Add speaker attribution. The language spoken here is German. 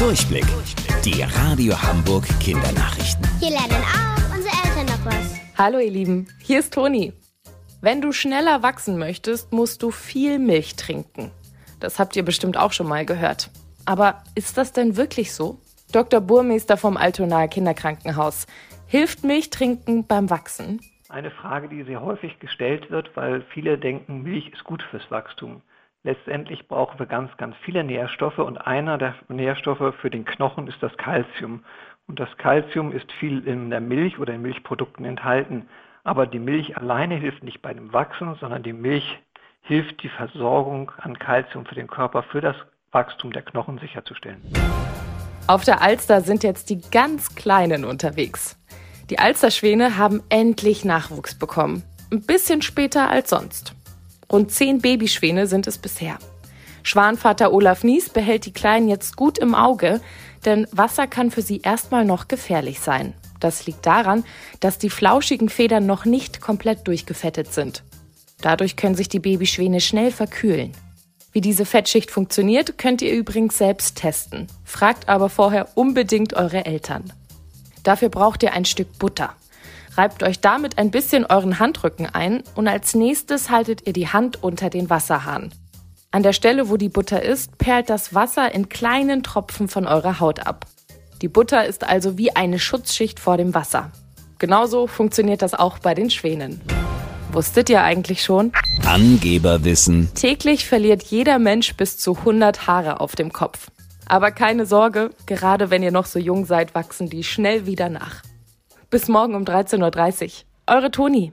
Speaker 1: Durchblick. Die Radio Hamburg Kindernachrichten.
Speaker 2: Hier lernen auch unsere Eltern noch was.
Speaker 3: Hallo ihr Lieben, hier ist Toni. Wenn du schneller wachsen möchtest, musst du viel Milch trinken. Das habt ihr bestimmt auch schon mal gehört. Aber ist das denn wirklich so? Dr. Burmeister vom Altonaer Kinderkrankenhaus. Hilft Milchtrinken beim Wachsen?
Speaker 4: Eine Frage, die sehr häufig gestellt wird, weil viele denken, Milch ist gut fürs Wachstum. Letztendlich brauchen wir ganz, ganz viele Nährstoffe und einer der Nährstoffe für den Knochen ist das Kalzium. Und das Kalzium ist viel in der Milch oder in Milchprodukten enthalten. Aber die Milch alleine hilft nicht bei dem Wachsen, sondern die Milch hilft, die Versorgung an Kalzium für den Körper, für das Wachstum der Knochen sicherzustellen.
Speaker 3: Auf der Alster sind jetzt die ganz Kleinen unterwegs. Die Alsterschwäne haben endlich Nachwuchs bekommen. Ein bisschen später als sonst. Rund zehn Babyschwäne sind es bisher. Schwanvater Olaf Nies behält die Kleinen jetzt gut im Auge, denn Wasser kann für sie erstmal noch gefährlich sein. Das liegt daran, dass die flauschigen Federn noch nicht komplett durchgefettet sind. Dadurch können sich die Babyschwäne schnell verkühlen. Wie diese Fettschicht funktioniert, könnt ihr übrigens selbst testen. Fragt aber vorher unbedingt eure Eltern. Dafür braucht ihr ein Stück Butter. Reibt euch damit ein bisschen euren Handrücken ein und als nächstes haltet ihr die Hand unter den Wasserhahn. An der Stelle, wo die Butter ist, perlt das Wasser in kleinen Tropfen von eurer Haut ab. Die Butter ist also wie eine Schutzschicht vor dem Wasser. Genauso funktioniert das auch bei den Schwänen. Wusstet ihr eigentlich schon?
Speaker 1: Angeberwissen.
Speaker 3: Täglich verliert jeder Mensch bis zu 100 Haare auf dem Kopf. Aber keine Sorge, gerade wenn ihr noch so jung seid, wachsen die schnell wieder nach. Bis morgen um 13.30 Uhr. Eure Toni.